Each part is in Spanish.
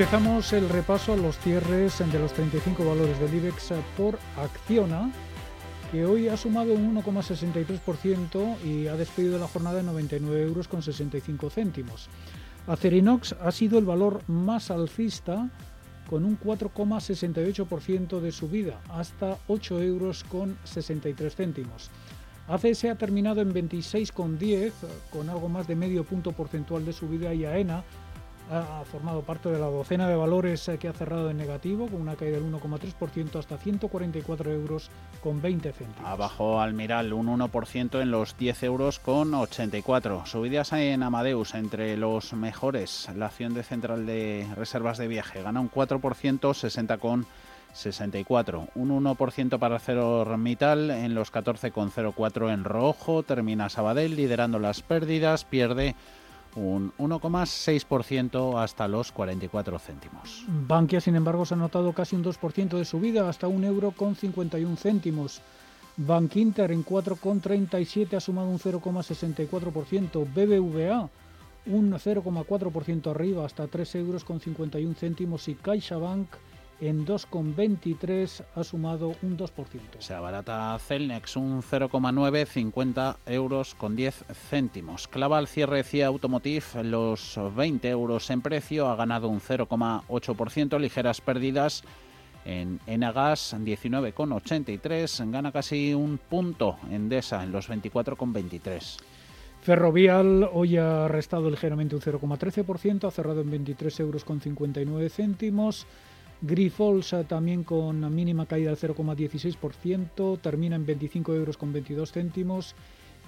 Empezamos el repaso a los cierres de los 35 valores del IBEX por Acciona, que hoy ha sumado un 1,63% y ha despedido la jornada en 99 euros con 65 céntimos. Acerinox ha sido el valor más alcista con un 4,68% de subida hasta 8 euros con 63 céntimos. ACS ha terminado en 26,10 con algo más de medio punto porcentual de subida y AENA ha formado parte de la docena de valores eh, que ha cerrado en negativo, con una caída del 1,3% hasta 144 euros con 20 céntimos. Abajo Almiral un 1% en los 10 euros con 84. Subidas en Amadeus entre los mejores. La acción de Central de Reservas de Viaje gana un 4%, 60 con 64. Un 1% para ArcelorMittal en los 14,04 en rojo. Termina Sabadell liderando las pérdidas, pierde un 1,6% hasta los 44 céntimos. Bankia, sin embargo, se ha notado casi un 2% de subida hasta un euro con 51 céntimos. Bank Inter en 4,37 ha sumado un 0,64%. BBVA un 0,4% arriba hasta 3 euros con 51 céntimos y CaixaBank en 2,23 ha sumado un 2%. Se abarata Celnex un 0,9, 50 euros con 10 céntimos. Clava al cierre CIA Automotive los 20 euros en precio, ha ganado un 0,8%, ligeras pérdidas. En Enagas 19,83, gana casi un punto. Endesa en los 24,23. Ferrovial hoy ha restado ligeramente un 0,13%, ha cerrado en 23 euros con 59 céntimos. Grifols también con mínima caída del 0,16%, termina en 25 euros con 22 céntimos.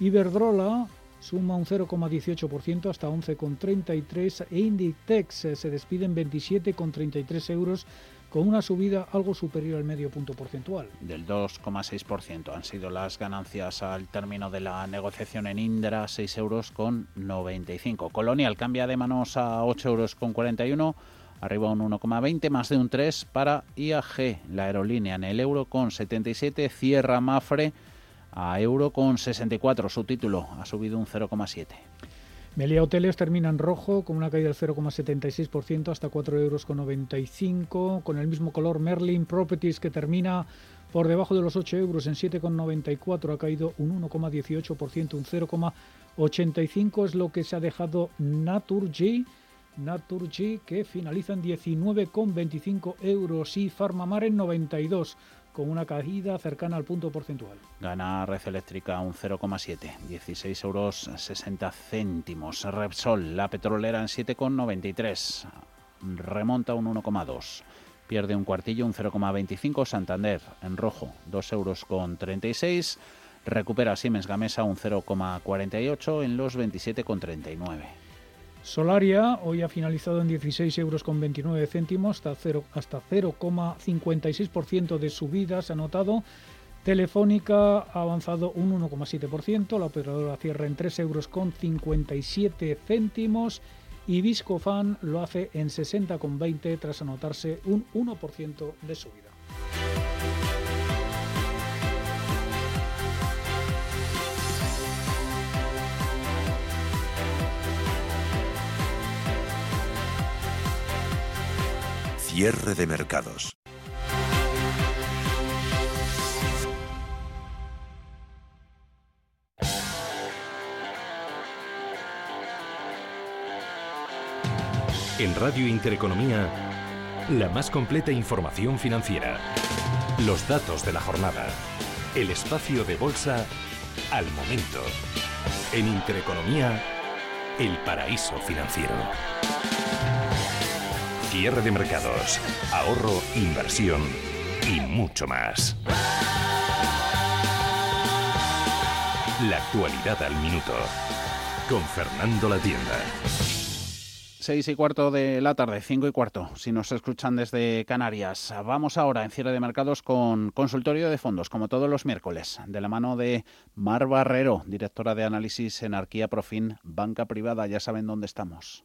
Iberdrola suma un 0,18% hasta 11,33 e Inditex se despide en 27,33 euros con una subida algo superior al medio punto porcentual. Del 2,6% han sido las ganancias al término de la negociación en Indra, 6 euros con 95. Colonial cambia de manos a 8 euros con 41 arriba un 1,20, más de un 3 para IAG, la aerolínea en el euro con 77, cierra Mafre a euro con 64, su título ha subido un 0,7. Melia Hoteles termina en rojo con una caída del 0,76% hasta 4,95 euros. Con el mismo color Merlin Properties que termina por debajo de los 8 euros en 7,94 ha caído un 1,18%, un 0,85 es lo que se ha dejado Naturgy Naturgy que finaliza en 19,25 euros y Farmamar en 92 con una caída cercana al punto porcentual. Gana Red Eléctrica un 0,7, 16 euros 60 céntimos. Repsol, la petrolera en 7,93, remonta un 1,2. Pierde un cuartillo, un 0,25. Santander en rojo, 2 euros con 36. Recupera Siemens Gamesa un 0,48 en los 27,39. Solaria hoy ha finalizado en 16 euros con 29 céntimos, hasta 0,56% de subidas ha notado. Telefónica ha avanzado un 1,7%, la operadora cierra en 3 euros con 57 céntimos y Viscofan lo hace en 60,20 tras anotarse un 1% de subida. Cierre de mercados. En Radio Intereconomía, la más completa información financiera. Los datos de la jornada. El espacio de bolsa al momento. En Intereconomía, el paraíso financiero. Cierre de mercados, ahorro, inversión y mucho más. La actualidad al minuto. Con Fernando La Tienda. Seis y cuarto de la tarde, cinco y cuarto, si nos escuchan desde Canarias. Vamos ahora en cierre de mercados con consultorio de fondos, como todos los miércoles, de la mano de Mar Barrero, directora de análisis en Arquía Profin, banca privada. Ya saben dónde estamos.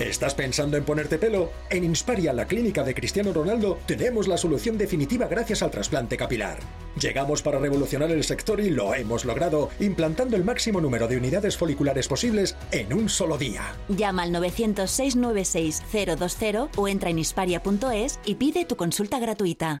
¿Estás pensando en ponerte pelo? En Insparia, la clínica de Cristiano Ronaldo, tenemos la solución definitiva gracias al trasplante capilar. Llegamos para revolucionar el sector y lo hemos logrado, implantando el máximo número de unidades foliculares posibles en un solo día. Llama al 900-696-020 o entra en insparia.es y pide tu consulta gratuita.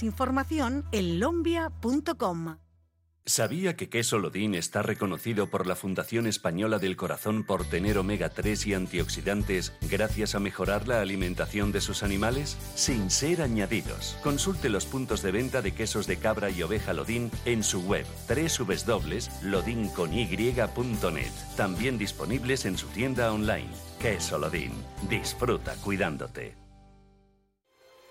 Información en lombia.com. ¿Sabía que queso Lodín está reconocido por la Fundación Española del Corazón por tener omega 3 y antioxidantes gracias a mejorar la alimentación de sus animales? Sin ser añadidos. Consulte los puntos de venta de quesos de cabra y oveja Lodín en su web www.lodincony.net. También disponibles en su tienda online. Queso Lodín. Disfruta cuidándote.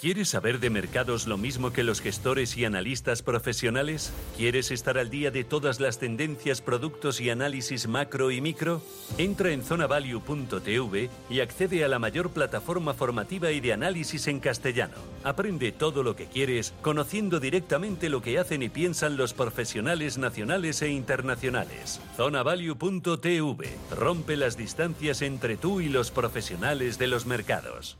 ¿Quieres saber de mercados lo mismo que los gestores y analistas profesionales? ¿Quieres estar al día de todas las tendencias, productos y análisis macro y micro? Entra en zonavalue.tv y accede a la mayor plataforma formativa y de análisis en castellano. Aprende todo lo que quieres conociendo directamente lo que hacen y piensan los profesionales nacionales e internacionales. Zonavalue.tv rompe las distancias entre tú y los profesionales de los mercados.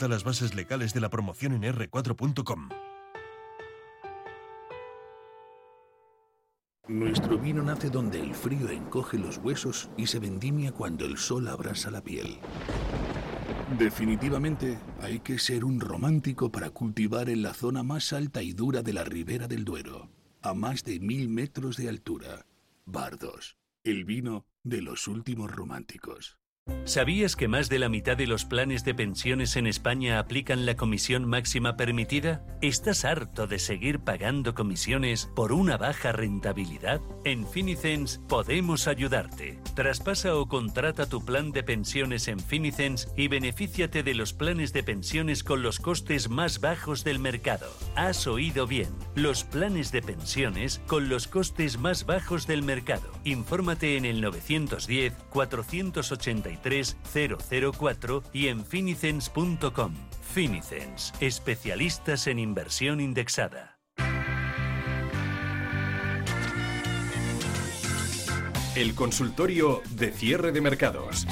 las bases legales de la promoción en r4.com. Nuestro vino nace donde el frío encoge los huesos y se vendimia cuando el sol abrasa la piel. Definitivamente hay que ser un romántico para cultivar en la zona más alta y dura de la ribera del Duero, a más de mil metros de altura. Bardos, el vino de los últimos románticos. ¿Sabías que más de la mitad de los planes de pensiones en España aplican la comisión máxima permitida? ¿Estás harto de seguir pagando comisiones por una baja rentabilidad? En Finicens podemos ayudarte. Traspasa o contrata tu plan de pensiones en Finicens y benefíciate de los planes de pensiones con los costes más bajos del mercado. Has oído bien, los planes de pensiones con los costes más bajos del mercado. Infórmate en el 910 480 004 y en finicens.com. Finicens, especialistas en inversión indexada. El consultorio de cierre de mercados.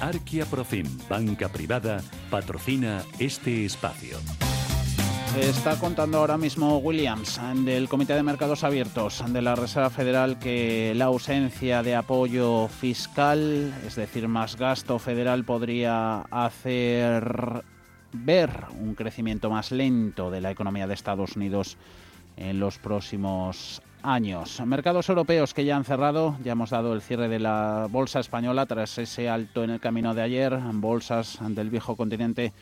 Arquia Profim, banca privada, patrocina este espacio. Está contando ahora mismo Williams del Comité de Mercados Abiertos de la Reserva Federal que la ausencia de apoyo fiscal, es decir, más gasto federal, podría hacer ver un crecimiento más lento de la economía de Estados Unidos en los próximos años. Mercados europeos que ya han cerrado, ya hemos dado el cierre de la bolsa española tras ese alto en el camino de ayer, bolsas del viejo continente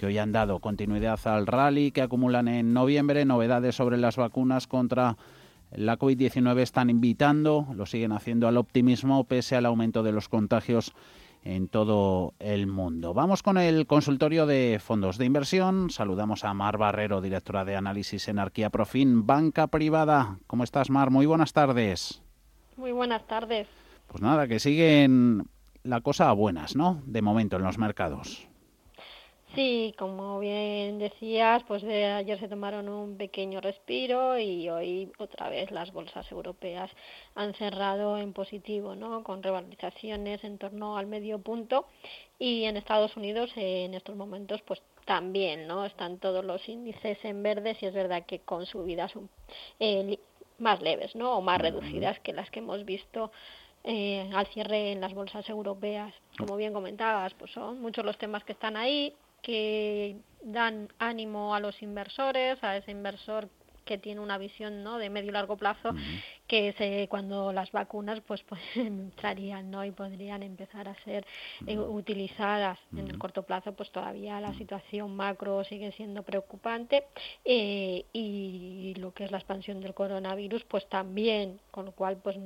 que hoy han dado continuidad al rally que acumulan en noviembre. Novedades sobre las vacunas contra la COVID-19 están invitando, lo siguen haciendo al optimismo pese al aumento de los contagios en todo el mundo. Vamos con el consultorio de fondos de inversión. Saludamos a Mar Barrero, directora de análisis en Arquía Profin, banca privada. ¿Cómo estás, Mar? Muy buenas tardes. Muy buenas tardes. Pues nada, que siguen la cosa a buenas, ¿no? De momento en los mercados. Sí, como bien decías, pues de ayer se tomaron un pequeño respiro y hoy otra vez las bolsas europeas han cerrado en positivo, ¿no? Con revalorizaciones en torno al medio punto y en Estados Unidos en estos momentos pues también, ¿no? Están todos los índices en verdes y es verdad que con subidas eh, más leves, ¿no? O más reducidas que las que hemos visto eh, al cierre en las bolsas europeas. Como bien comentabas, pues son muchos los temas que están ahí que dan ánimo a los inversores, a ese inversor que tiene una visión ¿no? de medio y largo plazo que se, cuando las vacunas pues, pues entrarían ¿no? y podrían empezar a ser eh, utilizadas en el corto plazo pues todavía la situación macro sigue siendo preocupante eh, y lo que es la expansión del coronavirus pues también con lo cual pues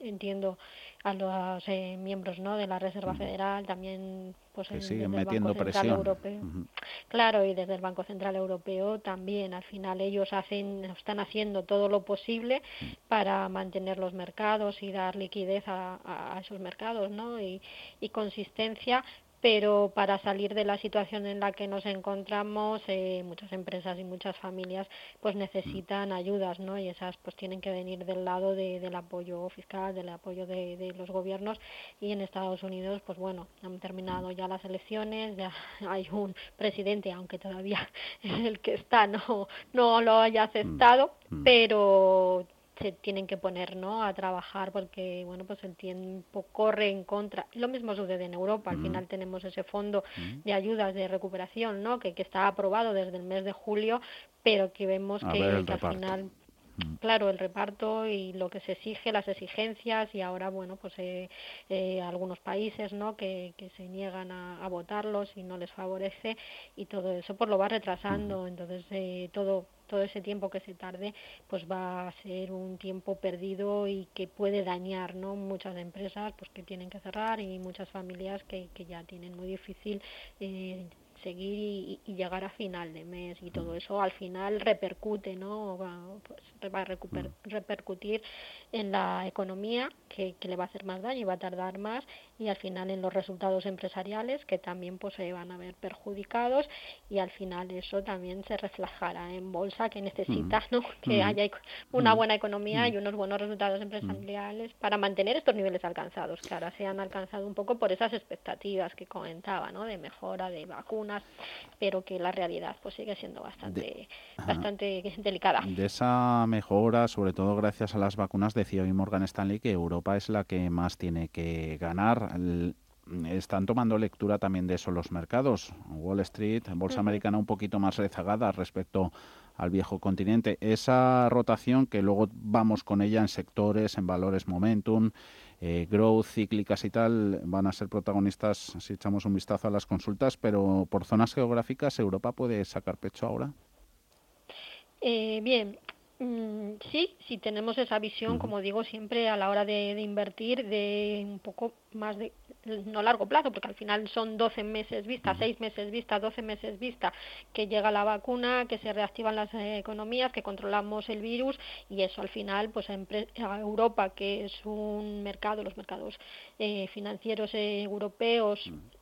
entiendo a los eh, miembros no de la Reserva Federal también pues que siguen metiendo presión. Europeo. claro y desde el Banco Central Europeo también. Al final ellos hacen están haciendo todo lo posible para mantener los mercados y dar liquidez a, a esos mercados no y, y consistencia pero para salir de la situación en la que nos encontramos eh, muchas empresas y muchas familias pues necesitan ayudas no y esas pues tienen que venir del lado de, del apoyo fiscal del apoyo de, de, los gobiernos. Y en Estados Unidos pues bueno han terminado ya las elecciones ya hay un presidente aunque todavía el que está no no lo haya aceptado mm. pero se tienen que poner ¿no? a trabajar porque bueno pues el tiempo corre en contra. Lo mismo sucede en Europa al final tenemos ese fondo de ayudas de recuperación ¿no? que, que está aprobado desde el mes de julio pero que vemos que, al final claro el reparto y lo que se exige las exigencias y ahora bueno pues eh, eh, algunos países no que, que se niegan a, a, votarlos y no les favorece y todo eso pues lo va retrasando. Entonces eh, todo todo ese tiempo que se tarde pues va a ser un tiempo perdido y que puede dañar no muchas empresas pues que tienen que cerrar y muchas familias que, que ya tienen muy difícil eh, seguir y, llegar a final de mes y todo eso al final repercute no pues va a repercutir en la economía que, que, le va a hacer más daño y va a tardar más y al final en los resultados empresariales que también pues se van a ver perjudicados y al final eso también se reflejará en bolsa que necesita ¿no? que haya una buena economía y unos buenos resultados empresariales para mantener estos niveles alcanzados que ahora se han alcanzado un poco por esas expectativas que comentaba ¿no? de mejora de vacunas pero que la realidad pues sigue siendo bastante bastante delicada. De esa mejora sobre todo gracias a las vacunas decía hoy Morgan Stanley que Europa es la que más tiene que ganar están tomando lectura también de eso los mercados. Wall Street, Bolsa Americana un poquito más rezagada respecto al viejo continente. Esa rotación que luego vamos con ella en sectores, en valores momentum, eh, growth, cíclicas y tal, van a ser protagonistas si echamos un vistazo a las consultas, pero por zonas geográficas, ¿Europa puede sacar pecho ahora? Eh, bien, sí, si tenemos esa visión, como digo siempre, a la hora de, invertir de un poco más de, no largo plazo, porque al final son 12 meses vista, 6 meses vista, 12 meses vista, que llega la vacuna, que se reactivan las eh, economías, que controlamos el virus y eso al final, pues a, Europa, que es un mercado, los mercados eh, financieros eh, europeos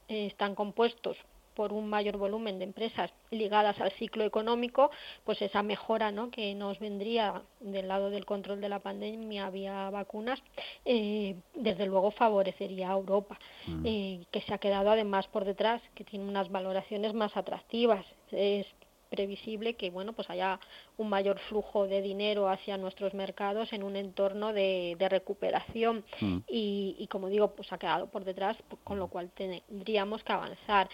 están compuestos por un mayor volumen de empresas ligadas al ciclo económico, pues esa mejora ¿no? que nos vendría del lado del control de la pandemia vía vacunas, eh, desde luego favorecería a Europa, mm. eh, que se ha quedado además por detrás, que tiene unas valoraciones más atractivas. Es previsible que bueno pues haya un mayor flujo de dinero hacia nuestros mercados en un entorno de, de recuperación mm. y, y, como digo pues ha quedado por detrás con lo cual tendríamos que avanzar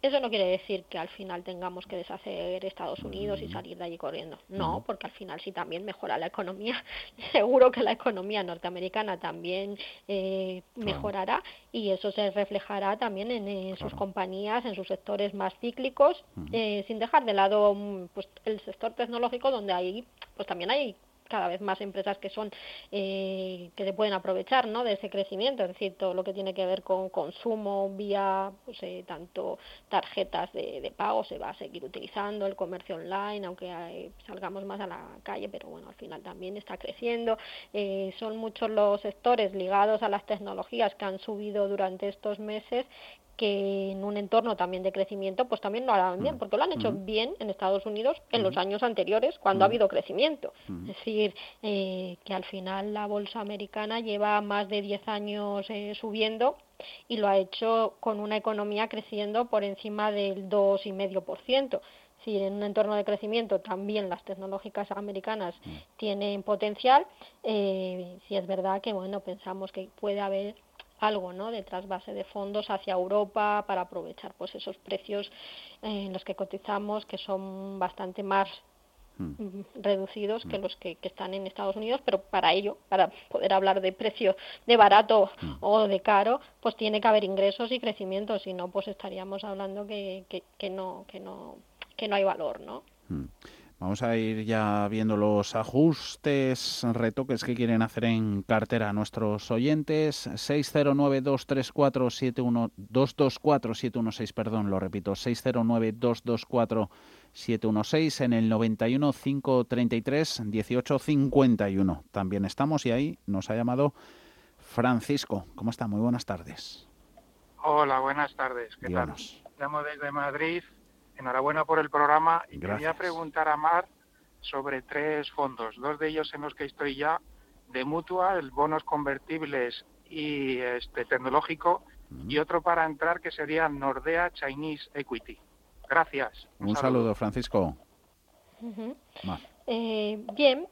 eso no quiere decir que al final tengamos que deshacer Estados Unidos y salir de allí corriendo. No, porque al final si también mejora la economía, seguro que la economía norteamericana también eh, mejorará y eso se reflejará también en, sus compañías, en sus sectores más cíclicos, eh, sin dejar de lado mm, pues el sector tecnológico donde ahí pues también hay cada vez más empresas que son eh, que se pueden aprovechar ¿no? de ese crecimiento, es decir, todo lo que tiene que ver con consumo vía pues, eh, tanto tarjetas de, de, pago se va a seguir utilizando, el comercio online, aunque salgamos más a la calle, pero bueno, al final también está creciendo. Eh, son muchos los sectores ligados a las tecnologías que han subido durante estos meses que en un entorno también de crecimiento, pues también lo harán bien, porque lo han hecho bien en Estados Unidos en los años anteriores, cuando ha habido crecimiento. Es decir, eh, que al final la bolsa americana lleva más de 10 años eh, subiendo y lo ha hecho con una economía creciendo por encima del 2,5%. Si en un entorno de crecimiento también las tecnológicas americanas tienen potencial, eh, si es verdad que bueno pensamos que puede haber algo ¿no? de trasvase de fondos hacia Europa para aprovechar pues esos precios en los que cotizamos que son bastante más mm, reducidos que los que, están en Estados Unidos, pero para ello, para poder hablar de precio de barato o de caro, pues tiene que haber ingresos y crecimiento, si no, pues estaríamos hablando que, que, que no, que no, que no hay valor, ¿no? Vamos a ir ya viendo los ajustes, retoques que quieren hacer en cartera nuestros oyentes. 609-234-716, perdón, lo repito, 609-224-716 en el 91 533 1851. También estamos y ahí nos ha llamado Francisco. ¿Cómo está? Muy buenas tardes. Hola, buenas tardes. ¿Qué tal? Llamo desde Madrid enhorabuena por el programa y quería preguntar a Mar sobre tres fondos, dos de ellos en los que estoy ya, de mutua, el bonos convertibles y este tecnológico, y otro para entrar que sería Nordea Chinese Equity. Gracias. Un, saludo. Francisco. Eh, bien,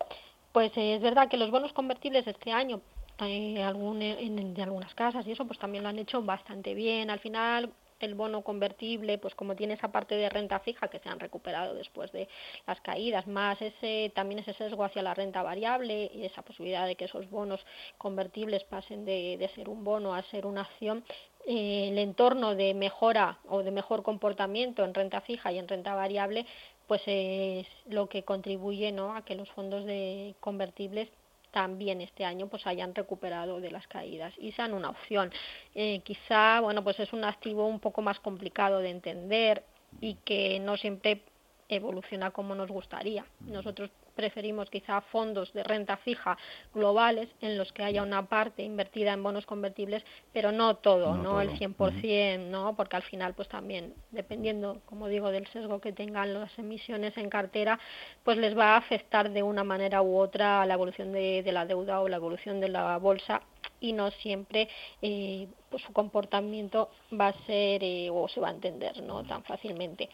pues es verdad que los bonos convertibles este año hay algún, en, de algunas casas y eso pues también lo han hecho bastante bien. Al final el bono convertible, pues como tiene esa parte de renta fija que se han recuperado después de las caídas, más ese también ese sesgo hacia la renta variable y esa posibilidad de que esos bonos convertibles pasen de, de ser un bono a ser una acción, eh, el entorno de mejora o de mejor comportamiento en renta fija y en renta variable, pues es lo que contribuye ¿no? a que los fondos de convertibles también este año pues hayan recuperado de las caídas y sean una opción. Eh, quizá, bueno, pues es un activo un poco más complicado de entender y que no siempre evoluciona como nos gustaría. Nosotros preferimos quizá fondos de renta fija globales en los que haya una parte invertida en bonos convertibles, pero no todo, no, el 100%, ¿no? Porque al final pues también dependiendo, como digo, del sesgo que tengan las emisiones en cartera, pues les va a afectar de una manera u otra a la evolución de, la deuda o la evolución de la bolsa y no siempre eh, pues su comportamiento va a ser eh, o se va a entender no tan fácilmente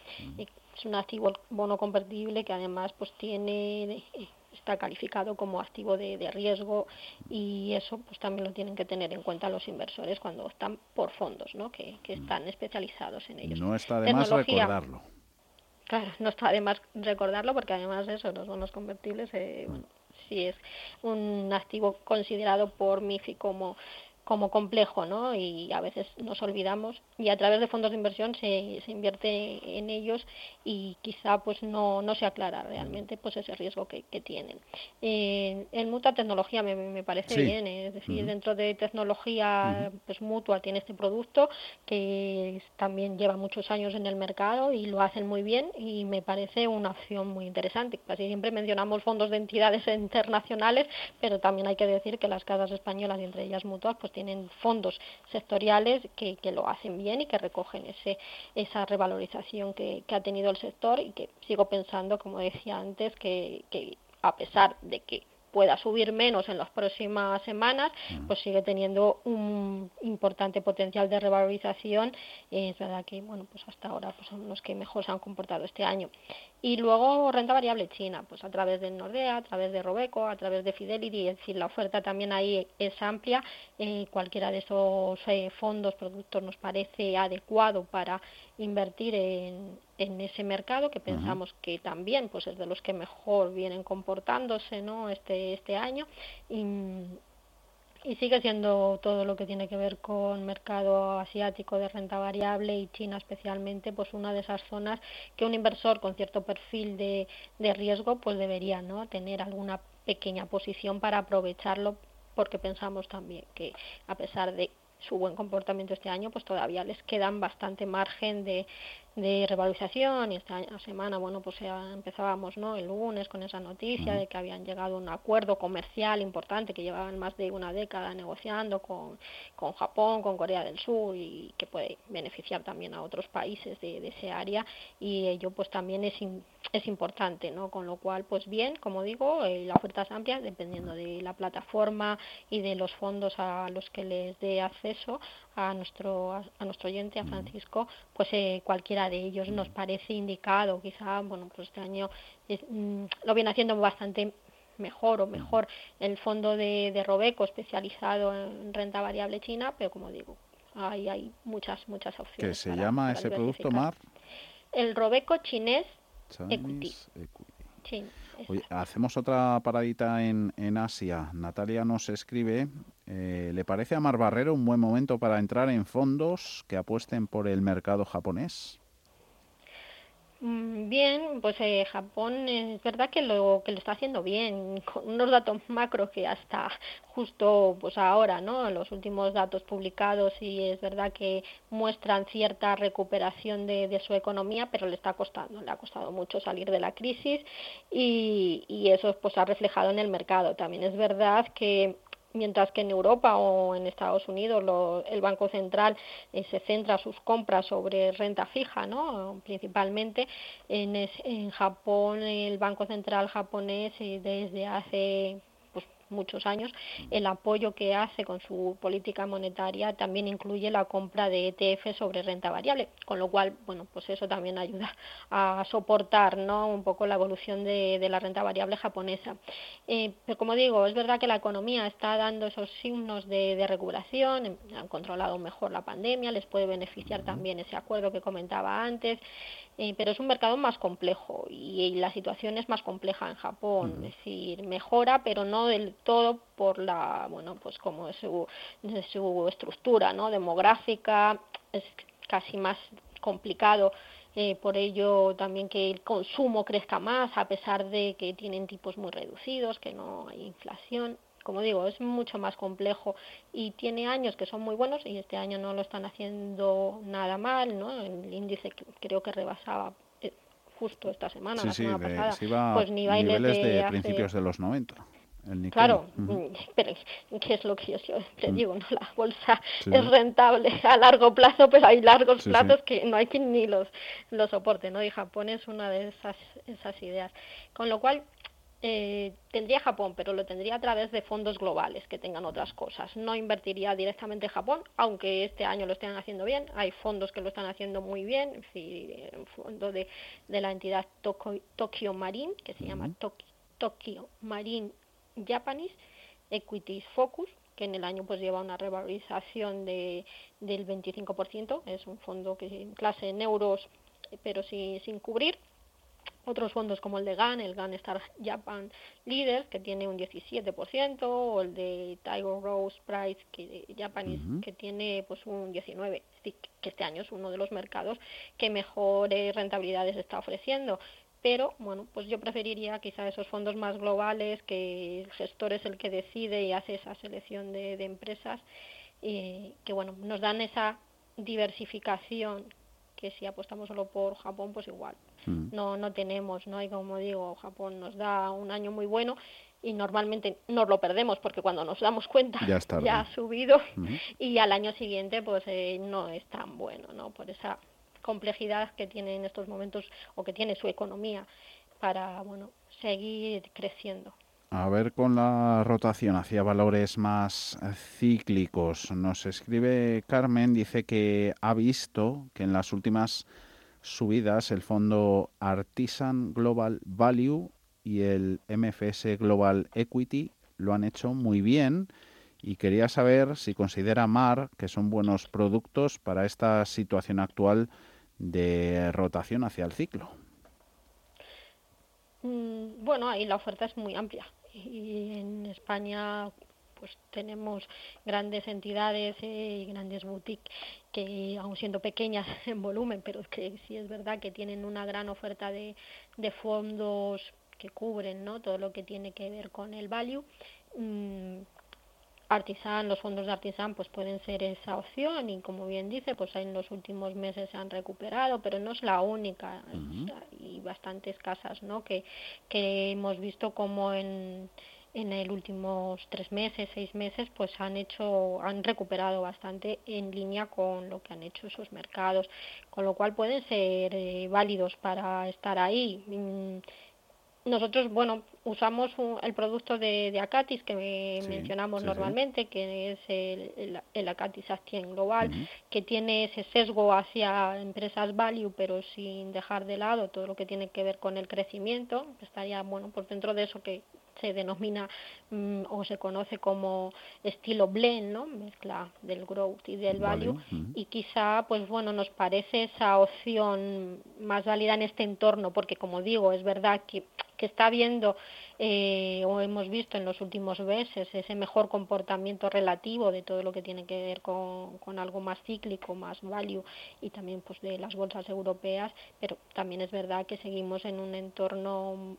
es un activo bono convertible que además pues tiene está calificado como activo de, riesgo y eso pues también lo tienen que tener en cuenta los inversores cuando están por fondos ¿no? que, que están especializados en ellos. No está de más recordarlo. Claro, no está de más recordarlo porque además eso, los bonos convertibles, eh, bueno, sí es un activo considerado por MIFI como como complejo, ¿no? Y a veces nos olvidamos y a través de fondos de inversión se, se invierte en ellos y quizá pues no, no se aclara realmente pues ese riesgo que, que tienen. Eh, en mutua tecnología me, me parece bien, ¿eh? es decir, dentro de tecnología pues mutua tiene este producto que también lleva muchos años en el mercado y lo hacen muy bien y me parece una opción muy interesante. Casi siempre mencionamos fondos de entidades internacionales, pero también hay que decir que las casas españolas y entre ellas mutuas pues tienen fondos sectoriales que, que lo hacen bien y que recogen ese, esa revalorización que, que ha tenido el sector y que sigo pensando, como decía antes, que, que a pesar de que pueda subir menos en las próximas semanas, pues sigue teniendo un importante potencial de revalorización. es verdad que, bueno, pues hasta ahora pues son los que mejor se han comportado este año. Y luego renta variable china, pues a través de Nordea, a través de Robeco, a través de Fidelity, es decir, la oferta también ahí es amplia. Eh, cualquiera de esos eh, fondos, productos nos parece adecuado para invertir en, en ese mercado que pensamos que también pues es de los que mejor vienen comportándose no este este año. Y, y sigue siendo todo lo que tiene que ver con mercado asiático de renta variable y China especialmente pues una de esas zonas que un inversor con cierto perfil de, de riesgo pues debería no tener alguna pequeña posición para aprovecharlo porque pensamos también que a pesar de su buen comportamiento este año, pues todavía les quedan bastante margen de, de revalorización y esta semana bueno pues empezábamos no el lunes con esa noticia de que habían llegado a un acuerdo comercial importante que llevaban más de una década negociando con, con Japón con Corea del Sur y que puede beneficiar también a otros países de, de ese área. Y ello pues también es es importante no con lo cual pues bien como digo eh, la oferta es amplia dependiendo de la plataforma y de los fondos a los que les dé acceso a nuestro a, nuestro oyente a Francisco pues eh, cualquiera de ellos nos parece indicado quizá bueno pues este año mm, lo viene haciendo bastante mejor o mejor el fondo de, de Robeco especializado en renta variable china pero como digo hay hay muchas muchas opciones ¿Qué se llama ese producto Mar. El Robeco chinés Equity. Hacemos otra paradita en, en Asia. Natalia nos escribe, eh, ¿le parece a Mar Barrero un buen momento para entrar en fondos que apuesten por el mercado japonés? Mm, bien, pues eh, Japón es verdad que lo que lo está haciendo bien, con unos datos macro que hasta justo pues ahora, ¿no? Los últimos datos publicados y es verdad que muestran cierta recuperación de, de su economía, pero le está costando, le ha costado mucho salir de la crisis y, y eso pues ha reflejado en el mercado. También es verdad que mientras que en Europa o en Estados Unidos el Banco Central eh, se centra sus compras sobre renta fija, ¿no? principalmente en, en Japón el Banco Central japonés eh, desde hace muchos años, el apoyo que hace con su política monetaria también incluye la compra de ETF sobre renta variable, con lo cual, bueno, pues eso también ayuda a soportar, ¿no? Un poco la evolución de, de la renta variable japonesa. Eh, pero como digo, es verdad que la economía está dando esos signos de, de recuperación, han controlado mejor la pandemia, les puede beneficiar también ese acuerdo que comentaba antes. Eh, pero es un mercado más complejo y, la situación es más compleja en Japón, es decir, mejora, pero no del todo por la, bueno, pues como su, su estructura, ¿no? Demográfica, es casi más complicado eh, por ello también que el consumo crezca más a pesar de que tienen tipos muy reducidos, que no hay inflación como digo, es mucho más complejo y tiene años que son muy buenos y este año no lo están haciendo nada mal, ¿no? El índice creo que rebasaba eh, justo esta semana, la semana pasada, pues niveles, de, principios de los 90. Claro, pero ¿qué es lo que yo siempre mm. digo? ¿no? La bolsa es rentable a largo plazo, pero hay largos plazos que no hay quien ni los, los soporte, ¿no? Y Japón es una de esas, esas ideas. Con lo cual, eh, tendría Japón, pero lo tendría a través de fondos globales que tengan otras cosas. No invertiría directamente en Japón, aunque este año lo estén haciendo bien. Hay fondos que lo están haciendo muy bien. El fondo de, de la entidad Tokyo, Marine, que se llama Tokyo Marine Japanese Equities Focus, que en el año pues lleva una revalorización de, del 25%. Es un fondo que clase en euros, pero sin, sin cubrir otros fondos como el de GAN, el GAN Star Japan Leaders, que tiene un 17%, o el de Tiger Rose Price que, Japanese, que tiene pues un 19%, que este año es uno de los mercados que mejores rentabilidades está ofreciendo. Pero, bueno, pues yo preferiría quizá esos fondos más globales, que el gestor es el que decide y hace esa selección de, de empresas, y que, bueno, nos dan esa diversificación que si apostamos solo por Japón, pues igual. Mm. No, no tenemos, ¿no? hay como digo, Japón nos da un año muy bueno y normalmente nos lo perdemos porque cuando nos damos cuenta ya, ha subido y al año siguiente pues eh, no es tan bueno, ¿no? Por esa complejidad que tiene en estos momentos o que tiene su economía para, bueno, seguir creciendo. A ver con la rotación hacia valores más cíclicos. Nos escribe Carmen, dice que ha visto que en las últimas subidas el fondo Artisan Global Value y el MFS Global Equity lo han hecho muy bien y quería saber si considera Mar que son buenos productos para esta situación actual de rotación hacia el ciclo. Mm, bueno, ahí la oferta es muy amplia y en España pues tenemos grandes entidades eh, y grandes boutiques que aun siendo pequeñas en volumen, pero que sí es verdad que tienen una gran oferta de, de fondos que cubren ¿no? todo lo que tiene que ver con el value. Artisan, los fondos de Artisan pues pueden ser esa opción y como bien dice, pues en los últimos meses se han recuperado, pero no es la única y bastantes casas, ¿no? Que, que hemos visto como en en el últimos tres meses, seis meses, pues han hecho, han recuperado bastante en línea con lo que han hecho esos mercados, con lo cual pueden ser eh, válidos para estar ahí. Mm, nosotros, bueno, usamos el producto de, de Acatis que mencionamos normalmente, que es el, el, Acatis Actien Global, que tiene ese sesgo hacia empresas value, pero sin dejar de lado todo lo que tiene que ver con el crecimiento. Estaría, bueno, por dentro de eso que se denomina mm, o se conoce como estilo blend, ¿no? Mezcla del growth y del value. Y quizá, pues bueno, nos parece esa opción más válida en este entorno, porque como digo, es verdad que que está viendo eh, o hemos visto en los últimos meses ese mejor comportamiento relativo de todo lo que tiene que ver con, con algo más cíclico, más value y también pues de las bolsas europeas, pero también es verdad que seguimos en un entorno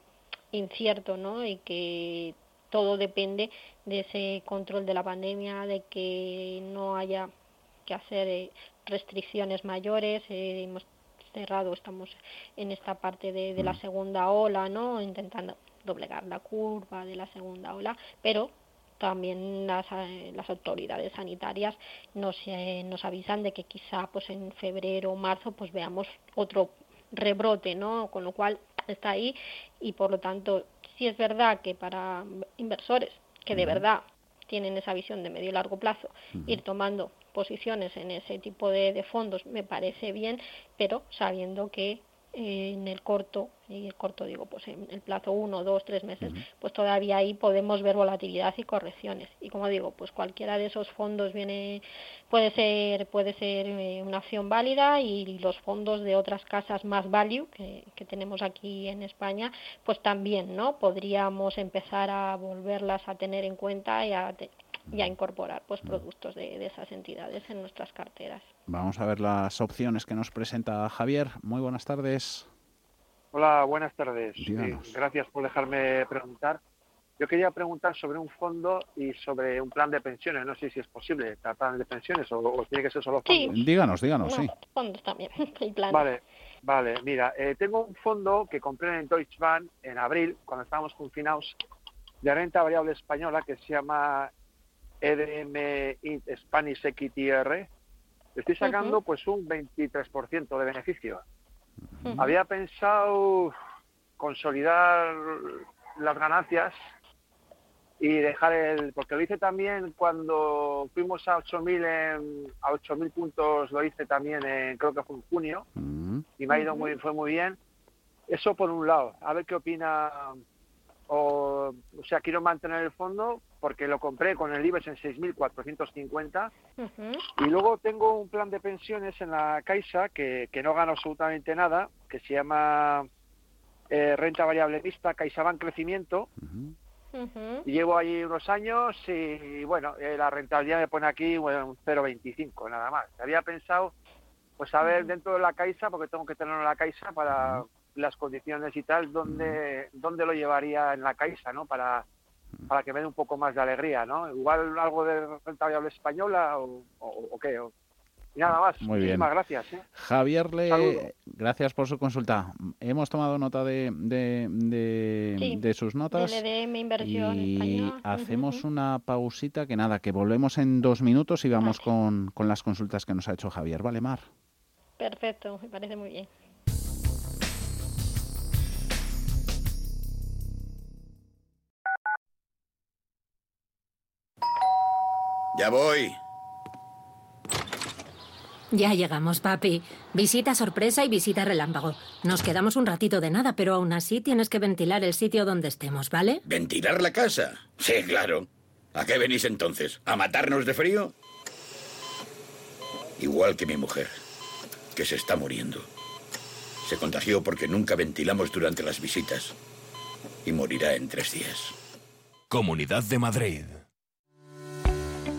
incierto, ¿no? Y que todo depende de ese control de la pandemia, de que no haya que hacer eh, restricciones mayores. Eh, hemos cerrado, estamos en esta parte de, de la mm. segunda ola, ¿no? Intentando doblegar la curva de la segunda ola, pero también las, eh, las autoridades sanitarias nos, eh, nos avisan de que quizá pues en febrero o marzo pues veamos otro rebrote, ¿no? Con lo cual está ahí y por lo tanto sí es verdad que para inversores que de verdad tienen esa visión de medio y largo plazo, ir tomando posiciones en ese tipo de, de fondos me parece bien, pero sabiendo que en el corto, y el corto digo, pues en el plazo uno, dos, tres meses, pues todavía ahí podemos ver volatilidad y correcciones. Y como digo, pues cualquiera de esos fondos viene, puede ser, puede ser eh, una opción válida y los fondos de otras casas más value que, que tenemos aquí en España, pues también, ¿no? Podríamos empezar a volverlas a tener en cuenta y a, y a incorporar pues productos de, esas entidades en nuestras carteras. Vamos a ver las opciones que nos presenta Javier. Muy buenas tardes. Hola, buenas tardes. gracias por dejarme preguntar. Yo quería preguntar sobre un fondo y sobre un plan de pensiones. No sé si es posible plan de pensiones o, tiene que ser solo fondos. Sí. Díganos, díganos, sí. Fondos también, Vale, vale. Mira, eh, tengo un fondo que compré en Deutsche Bank en abril, cuando estábamos confinados, de renta variable española que se llama EDM Spanish Equity R, estoy sacando pues un 23% de beneficio. Había pensado consolidar las ganancias y dejar el porque lo hice también cuando fuimos a 8000 a 8000 puntos lo hice también en creo que fue en junio. Y me ha ido muy fue muy bien. Eso por un lado. A ver qué opina o, o sea, quiero mantener el fondo porque lo compré con el IBEX en 6.450 y luego tengo un plan de pensiones en la Caixa que, que no gano absolutamente nada, que se llama eh, renta variable vista, CaixaBank Crecimiento. y llevo ahí unos años y, bueno, eh, la rentabilidad me pone aquí bueno, un 0,25 nada más. Había pensado, pues a ver, dentro de la Caixa, porque tengo que tenerlo en la Caixa para las condiciones y tal, ¿dónde, dónde lo llevaría en la Caixa, ¿no? Para, para que me dé un poco más de alegría, ¿no? Igual algo de renta variable española o, o, qué. y nada más. Muy bien. Muchísimas gracias. ¿eh? Javier, le... gracias por su consulta. Hemos tomado nota de, de, de, sus notas. inversión y hacemos una pausita que nada, que volvemos en dos minutos y vamos con, con las consultas que nos ha hecho Javier. ¿Vale, Mar? Perfecto, me parece muy bien. Ya voy. Ya llegamos, papi. Visita sorpresa y visita relámpago. Nos quedamos un ratito de nada, pero aún así tienes que ventilar el sitio donde estemos, ¿vale? ¿Ventilar la casa? Sí, claro. ¿A qué venís entonces? ¿A matarnos de frío? Igual que mi mujer, que se está muriendo. Se contagió porque nunca ventilamos durante las visitas. Y morirá en tres días. Comunidad de Madrid.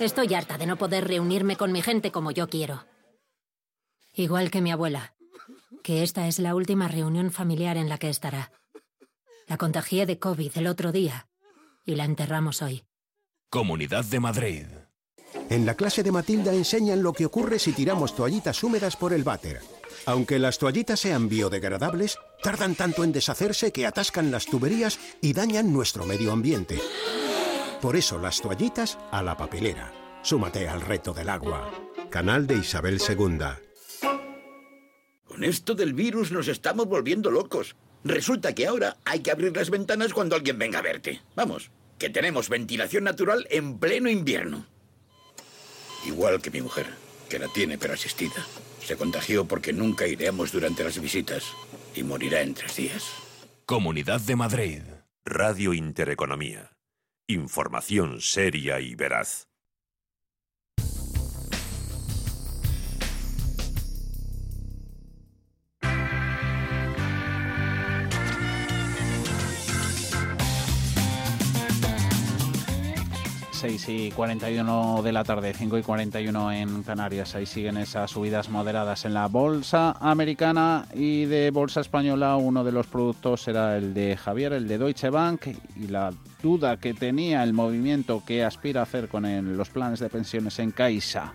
Estoy harta de no poder reunirme con mi gente como yo quiero. Igual que mi abuela, que esta es la última reunión familiar en la que estará. La contagié de COVID el otro día y la enterramos hoy. Comunidad de Madrid. En la clase de Matilda enseñan lo que ocurre si tiramos toallitas húmedas por el váter. Aunque las toallitas sean biodegradables, tardan tanto en deshacerse que atascan las tuberías y dañan nuestro medio ambiente. Por eso las toallitas a la papelera. Súmate al reto del agua. Canal de Isabel II. Con esto del virus nos estamos volviendo locos. Resulta que ahora hay que abrir las ventanas cuando alguien venga a verte. Vamos, que tenemos ventilación natural en pleno invierno. Igual que mi mujer, que la tiene pero asistida. Se contagió porque nunca iríamos durante las visitas y morirá en tres días. Comunidad de Madrid. Radio Intereconomía. Información seria y veraz. 6 y 41 de la tarde, 5 y 41 en Canarias. Ahí siguen esas subidas moderadas en la bolsa americana y de bolsa española. Uno de los productos era el de Javier, el de Deutsche Bank, y la duda que tenía el movimiento que aspira a hacer con los planes de pensiones en Caixa.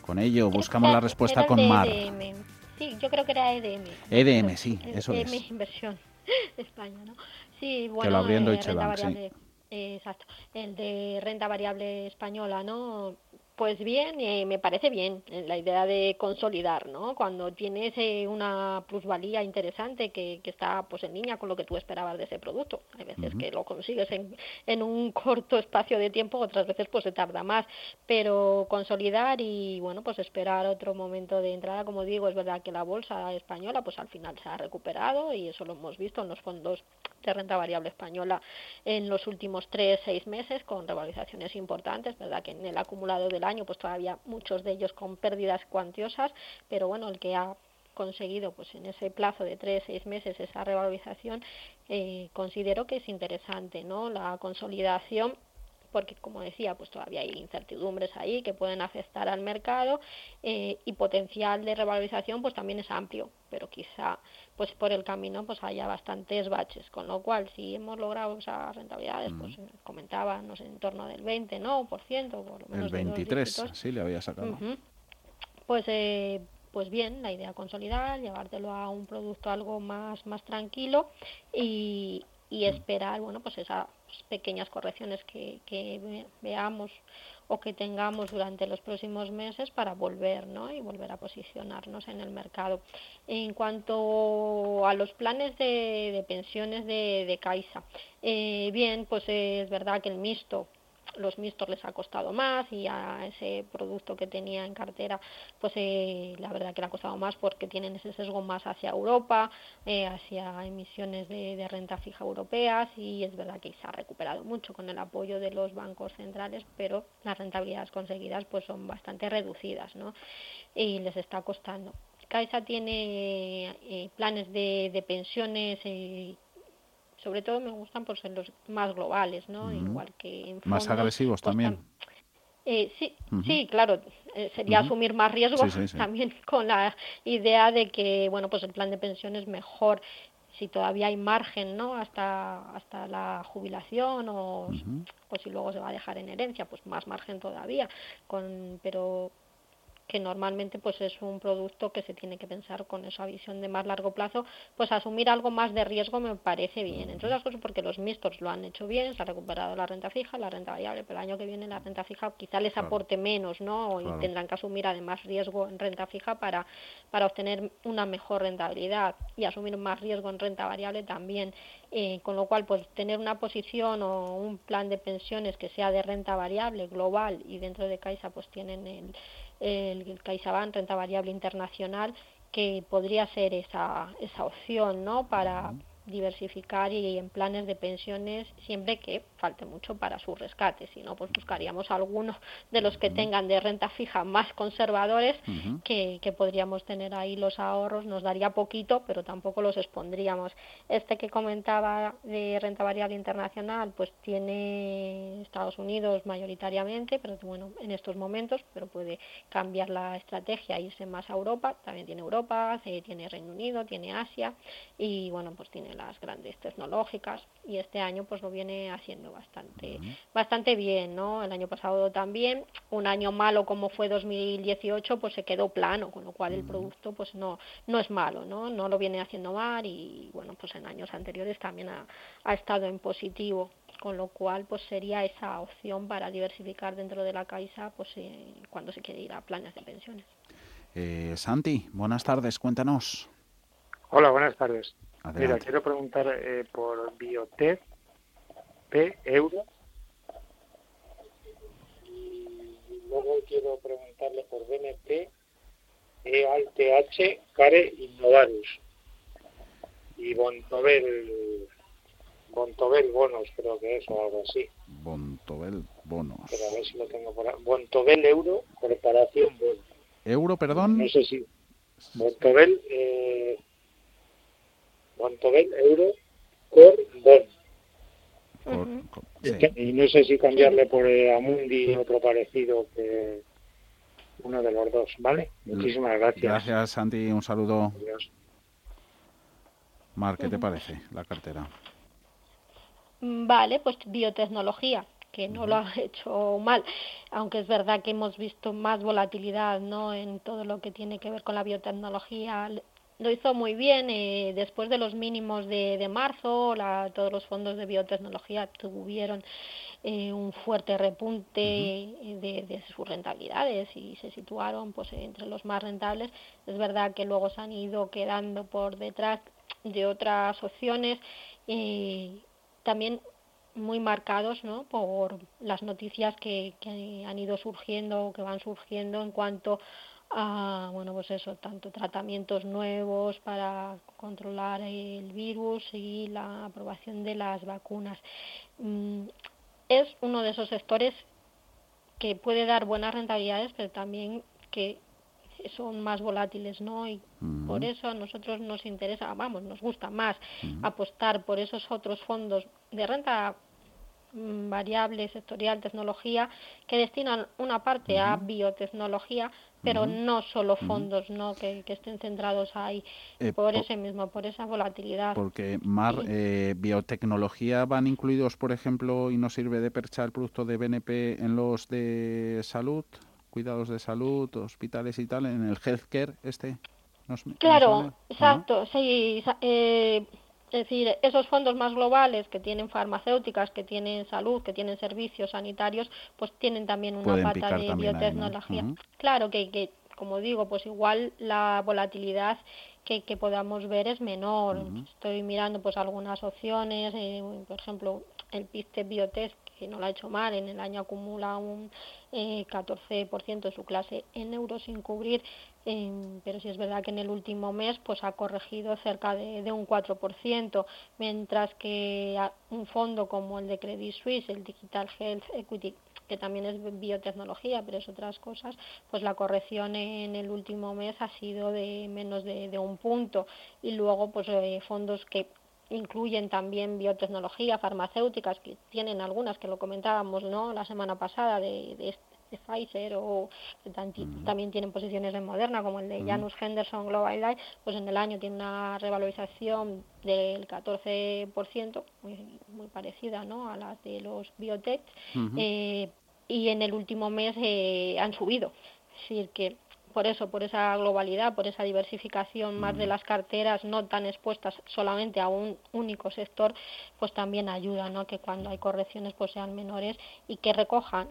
Con ello buscamos la respuesta con Mar. EDM. Sí, yo creo que era EDM. EDM, sí, eso EDM es. Inversión España, ¿no? Sí, bueno, que lo abrió en eh, Deutsche renta Bank, sí. Exacto, el de renta variable española, ¿no? Pues bien, eh, me parece bien eh, la idea de consolidar, ¿no? Cuando tienes eh, una plusvalía interesante que, que está pues en línea con lo que tú esperabas de ese producto. Hay veces que lo consigues en, en un corto espacio de tiempo, otras veces pues se tarda más, pero consolidar y bueno, pues esperar otro momento de entrada, como digo, es verdad que la bolsa española pues al final se ha recuperado y eso lo hemos visto en los fondos de renta variable española en los últimos tres, seis meses con revalorizaciones importantes, verdad que en el acumulado del año pues todavía muchos de ellos con pérdidas cuantiosas, pero bueno, el que ha conseguido pues en ese plazo de tres, seis meses esa revalorización, eh, considero que es interesante, ¿no? La consolidación porque como decía, pues todavía hay incertidumbres ahí que pueden afectar al mercado eh, y potencial de revalorización pues también es amplio, pero quizá pues por el camino pues haya bastantes baches, con lo cual si hemos logrado esas rentabilidades, pues comentaba, no sé, en torno del 20, ¿no? Por ciento, por lo menos El de dos 23, dígitos. sí, le había sacado. Pues eh, pues bien, la idea consolidar, llevártelo a un producto algo más más tranquilo y, y esperar, bueno, pues esas pequeñas correcciones que, que ve- veamos o que tengamos durante los próximos meses para volver, ¿no? Y volver a posicionarnos en el mercado. En cuanto a los planes de, de pensiones de, de Caixa, eh, bien, pues es verdad que el mixto los mixtos les ha costado más y a ese producto que tenía en cartera pues eh, la verdad que le ha costado más porque tienen ese sesgo más hacia Europa eh, hacia emisiones de, de renta fija europeas y es verdad que se ha recuperado mucho con el apoyo de los bancos centrales pero las rentabilidades conseguidas pues son bastante reducidas ¿no? y les está costando Caixa tiene eh, planes de, de pensiones eh, sobre todo me gustan por ser los más globales, ¿no? Igual que en Más agresivos pues, también. eh, sí, sí, claro, eh, sería asumir más riesgo Sí, sí, sí. también con la idea de que, bueno, pues el plan de pensión es mejor si todavía hay margen, ¿no? Hasta hasta la jubilación o pues si luego se va a dejar en herencia, pues más margen todavía, con pero que normalmente pues es un producto que se tiene que pensar con esa visión de más largo plazo, pues asumir algo más de riesgo me parece bien. Entre otras cosas porque los mixtos lo han hecho bien, se ha recuperado la renta fija, la renta variable, pero el año que viene la renta fija quizá les Claro. aporte menos, ¿no? Y Claro. tendrán que asumir además riesgo en renta fija para, para obtener una mejor rentabilidad y asumir más riesgo en renta variable también. Eh, con lo cual, pues tener una posición o un plan de pensiones que sea de renta variable global y dentro de Caixa pues tienen el, el CaixaBank renta variable internacional que podría ser esa, esa opción ¿no? para, diversificar y en planes de pensiones siempre que falte mucho para su rescate. Si no, pues buscaríamos algunos de los que tengan de renta fija más conservadores que, que, podríamos tener ahí los ahorros. Nos daría poquito, pero tampoco los expondríamos. Este que comentaba de renta variable internacional, pues tiene Estados Unidos mayoritariamente, pero bueno, en estos momentos, pero puede cambiar la estrategia, irse más a Europa. También tiene Europa, tiene Reino Unido, tiene Asia y bueno, pues tiene las grandes tecnológicas y este año pues lo viene haciendo bastante bastante bien, ¿no? El año pasado también, un año malo como fue 2018, pues se quedó plano, con lo cual el producto pues no no es malo, ¿no? No lo viene haciendo mal y bueno, pues en años anteriores también ha, ha estado en positivo con lo cual pues sería esa opción para diversificar dentro de la Caixa pues eh, cuando se quiere ir a planes de pensiones. Eh, Santi, buenas tardes, cuéntanos. Hola, buenas tardes. Mira, quiero preguntar eh, por Biotech, P, euro. Y luego quiero preguntarle por BNP, E, H, Care, Innovarus. Y Bontobel, Bontobel Bonos, creo que es, o algo así. Bontobel Bonos. Pero a ver si lo tengo por ahí. Bontobel Euro, Corporación Bonos. ¿Euro, perdón? No sé si. Bontobel, eh, Montobel, euro, cor, bon. Y no sé si cambiarle por eh, Amundi otro parecido que uno de los dos, ¿vale? Muchísimas gracias. Gracias, Santi. Un saludo. Adiós. Mar, ¿qué te parece la cartera? Vale, pues biotecnología que no lo ha hecho mal, aunque es verdad que hemos visto más volatilidad ¿no? en todo lo que tiene que ver con la biotecnología lo hizo muy bien. Eh, después de los mínimos de, de marzo, la, todos los fondos de biotecnología tuvieron eh, un fuerte repunte de, de, sus rentabilidades y se situaron pues entre los más rentables. Es verdad que luego se han ido quedando por detrás de otras opciones. Eh, también muy marcados ¿no? por las noticias que, que han ido surgiendo, que van surgiendo en cuanto a bueno pues eso tanto tratamientos nuevos para controlar el virus y la aprobación de las vacunas. Mm, es uno de esos sectores que puede dar buenas rentabilidades pero también que son más volátiles, ¿no? Y por eso a nosotros nos interesa, vamos, nos gusta más apostar por esos otros fondos de renta variable sectorial tecnología que destinan una parte a biotecnología pero no solo fondos no que, estén centrados ahí eh, por ese mismo por esa volatilidad. Porque mar eh, biotecnología van incluidos por ejemplo y no sirve de percha el producto de BNP en los de salud cuidados de salud hospitales y tal en el healthcare este claro exacto sí eh, es decir, esos fondos más globales que tienen farmacéuticas, que tienen salud, que tienen servicios sanitarios, pues tienen también una pata de biotecnología. Claro que, que, como digo, pues igual la volatilidad que, que podamos ver es menor. Estoy mirando pues algunas opciones, eh, por ejemplo, el PISTE Biotech, que no lo ha hecho mal, en el año acumula un eh, 14% de su clase en euros sin cubrir, eh, pero sí es verdad que en el último mes pues ha corregido cerca de, de un 4%, mientras que un fondo como el de Credit Suisse, el Digital Health Equity, que también es biotecnología, pero es otras cosas, pues la corrección en el último mes ha sido de menos de, un punto y luego pues eh, fondos que incluyen también biotecnología, farmacéuticas, que tienen algunas que lo comentábamos ¿no? la semana pasada de, de, Pfizer o que también tienen posiciones de Moderna como el de Janus Henderson Global Life, pues en el año tiene una revalorización del 14%, muy, muy parecida ¿no? a las de los biotech, eh, y en el último mes eh, han subido. Es decir, que por eso, por esa globalidad, por esa diversificación más de las carteras, no tan expuestas solamente a un único sector, pues también ayuda, ¿no? Que cuando hay correcciones pues sean menores y que recojan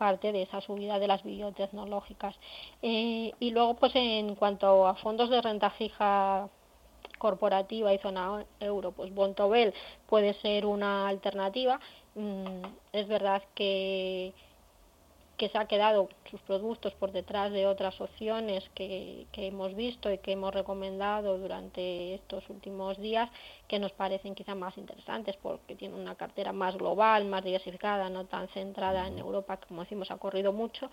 parte de esa subida de las biotecnológicas. Eh, y luego, pues en cuanto a fondos de renta fija corporativa y zona euro, pues Bontobel puede ser una alternativa. Mm, es verdad que que se ha quedado sus productos por detrás de otras opciones que, que, hemos visto y que hemos recomendado durante estos últimos días que nos parecen quizá más interesantes porque tiene una cartera más global, más diversificada, no tan centrada en Europa, como decimos, ha corrido mucho,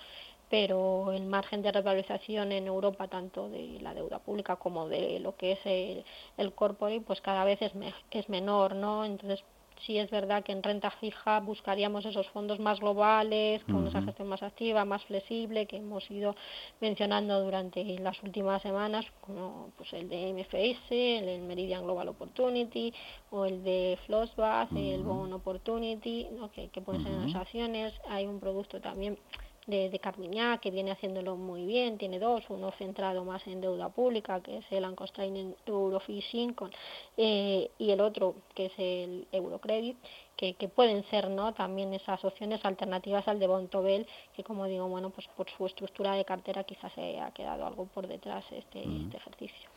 pero el margen de revalorización en Europa, tanto de la deuda pública como de lo que es el, el corporate, pues cada vez es, es menor, ¿no? Entonces, sí es verdad que en renta fija buscaríamos esos fondos más globales, con esa gestión más activa, más flexible, que hemos ido mencionando durante las últimas semanas, como pues el de MFS, el, Meridian Global Opportunity, o el de Flossbath, el Bond Opportunity, que, que pueden ser en las acciones. Hay un producto también de, de Carmiñá, que viene haciéndolo muy bien, tiene dos, uno centrado más en deuda pública, que es el en Eurofishing, eh, y el otro, que es el Eurocredit, que, que, pueden ser no también esas opciones alternativas al de Bontobel, que como digo, bueno, pues por su estructura de cartera quizás se ha quedado algo por detrás este, este ejercicio.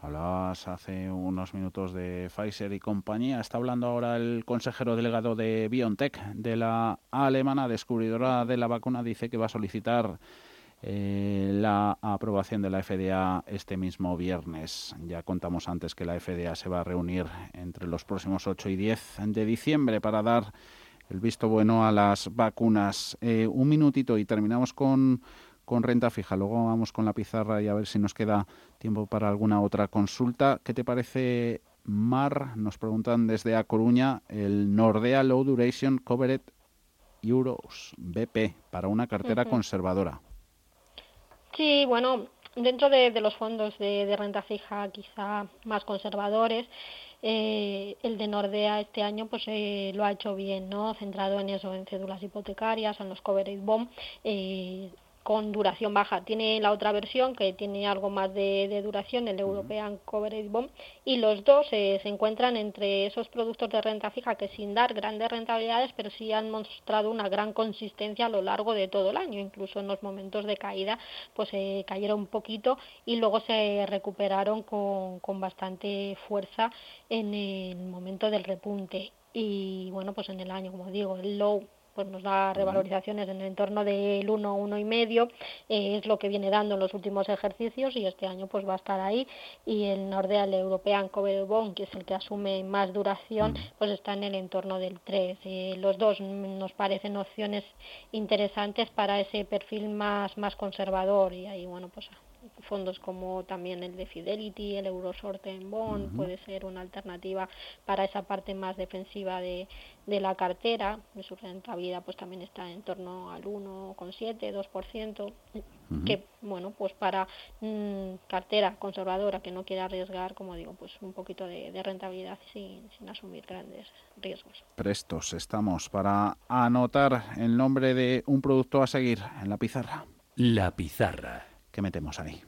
Hablabas hace unos minutos de Pfizer y compañía. Está hablando ahora el consejero delegado de BioNTech, de la alemana descubridora de la vacuna. Dice que va a solicitar eh, la aprobación de la FDA este mismo viernes. Ya contamos antes que la FDA se va a reunir entre los próximos 8 y 10 de diciembre para dar el visto bueno a las vacunas. Eh, un minutito y terminamos con con renta fija. Luego vamos con la pizarra y a ver si nos queda tiempo para alguna otra consulta. ¿Qué te parece, Mar? Nos preguntan desde A Coruña el Nordea Low Duration Covered Euros BP para una cartera conservadora. Sí, bueno, dentro de, los fondos de, renta fija quizá más conservadores, eh, el de Nordea este año pues eh, lo ha hecho bien, ¿no? Centrado en eso, en cédulas hipotecarias, en los covered bond. Eh, con duración baja. Tiene la otra versión que tiene algo más de, duración, el European Coverage Bond, y los dos eh, se encuentran entre esos productos de renta fija que sin dar grandes rentabilidades, pero sí han mostrado una gran consistencia a lo largo de todo el año, incluso en los momentos de caída, pues se cayeron un poquito y luego se recuperaron con, con bastante fuerza en el momento del repunte. Y bueno, pues en el año, como digo, el low pues nos da revalorizaciones en el entorno del 1, 1 y medio, eh, es lo que viene dando en los últimos ejercicios y este año pues va a estar ahí. Y el Nordea, el European Cover Bond, que es el que asume más duración, pues está en el entorno del 3. Eh, los dos nos parecen opciones interesantes para ese perfil más, más conservador y ahí bueno pues fondos como también el de Fidelity, el en Bond, puede ser una alternativa para esa parte más defensiva de, de la cartera. Su rentabilidad pues también está en torno al 1,7, 2%, que bueno, pues para mm, cartera conservadora que no quiera arriesgar, como digo, pues un poquito de, de rentabilidad sin, sin asumir grandes riesgos. Prestos estamos para anotar el nombre de un producto a seguir en la pizarra. La pizarra. ¿Qué metemos ahí?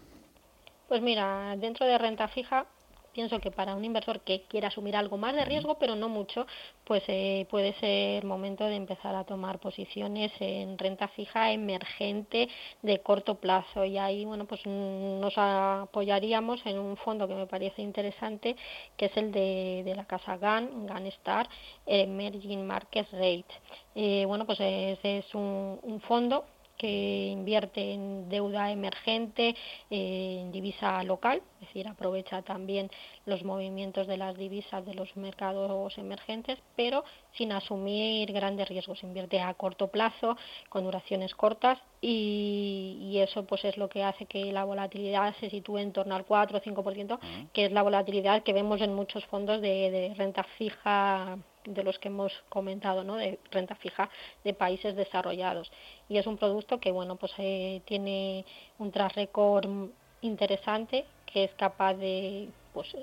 Pues mira, dentro de renta fija, pienso que para un inversor que quiera asumir algo más de riesgo, pero no mucho, pues eh, puede ser momento de empezar a tomar posiciones en renta fija emergente de corto plazo. Y ahí, bueno, pues nos apoyaríamos en un fondo que me parece interesante, que es el de, la casa GAN, GAN Star, Emerging Market Rate. Eh, bueno, pues ese es un, un fondo que invierte en deuda emergente, en divisa local, es decir, aprovecha también los movimientos de las divisas de los mercados emergentes, pero sin asumir grandes riesgos. Invierte a corto plazo, con duraciones cortas, y, eso pues es lo que hace que la volatilidad se sitúe en torno al 4 o 5%, que es la volatilidad que vemos en muchos fondos de, de renta fija de los que hemos comentado, ¿no? de renta fija de países desarrollados. Y es un producto que, bueno, pues eh, tiene un tras récord interesante, que es capaz de, pues,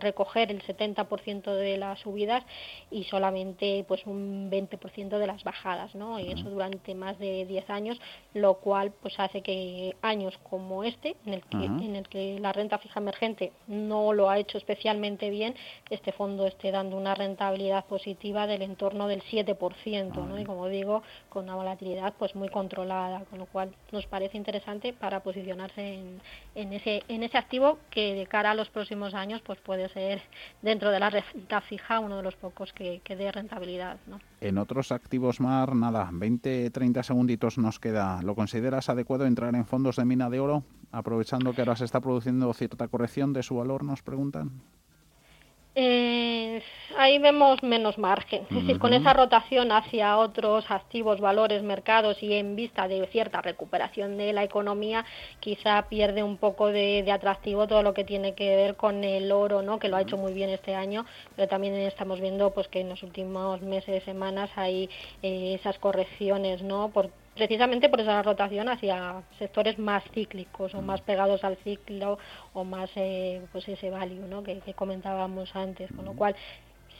recoger el 70% de las subidas y solamente pues un 20% de las bajadas, ¿no? Y eso durante más de 10 años, lo cual pues hace que años como este, en el que, en el que la renta fija emergente no lo ha hecho especialmente bien, este fondo esté dando una rentabilidad positiva del entorno del 7%, ¿no? Y como digo, con una volatilidad pues muy controlada, con lo cual nos parece interesante para posicionarse en, en ese en ese activo que de cara a los próximos años pues puede ser dentro de la renta fija uno de los pocos que, que dé rentabilidad. ¿no? En otros activos MAR, nada, 20, 30 segunditos nos queda. ¿Lo consideras adecuado entrar en fondos de mina de oro, aprovechando que ahora se está produciendo cierta corrección de su valor, nos preguntan? Eh, ahí vemos menos margen. Es decir, con esa rotación hacia otros activos, valores, mercados y en vista de cierta recuperación de la economía, quizá pierde un poco de, atractivo todo lo que tiene que ver con el oro, ¿no? que lo ha hecho muy bien este año, pero también estamos viendo pues que en los últimos meses, semanas hay eh, esas correcciones, ¿no? Por, precisamente por esa rotación hacia sectores más cíclicos o más pegados al ciclo o más eh, pues ese value ¿no? que, comentábamos antes, con lo cual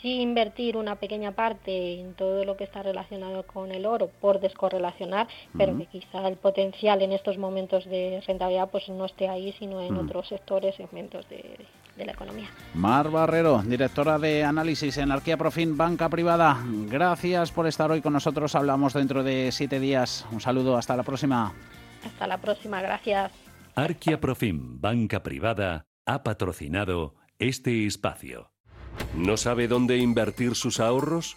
sí invertir una pequeña parte en todo lo que está relacionado con el oro por descorrelacionar, pero que quizá el potencial en estos momentos de rentabilidad pues no esté ahí, sino en otros sectores, segmentos de, de la economía. Mar Barrero, directora de análisis en Arquia Profin Banca Privada. Gracias por estar hoy con nosotros. Hablamos dentro de siete días. Un saludo, hasta la próxima. Hasta la próxima, gracias. Arquia Profim Banca Privada ha patrocinado este espacio. ¿No sabe dónde invertir sus ahorros?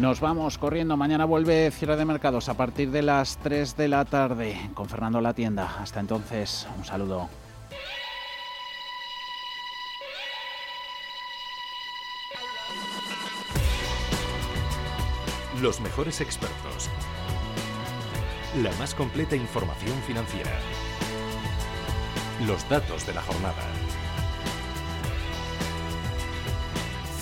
Nos vamos corriendo. Mañana vuelve cierre de mercados a partir de las 3 de la tarde con Fernando La Tienda. Hasta entonces, un saludo. Los mejores expertos. La más completa información financiera. Los datos de la jornada.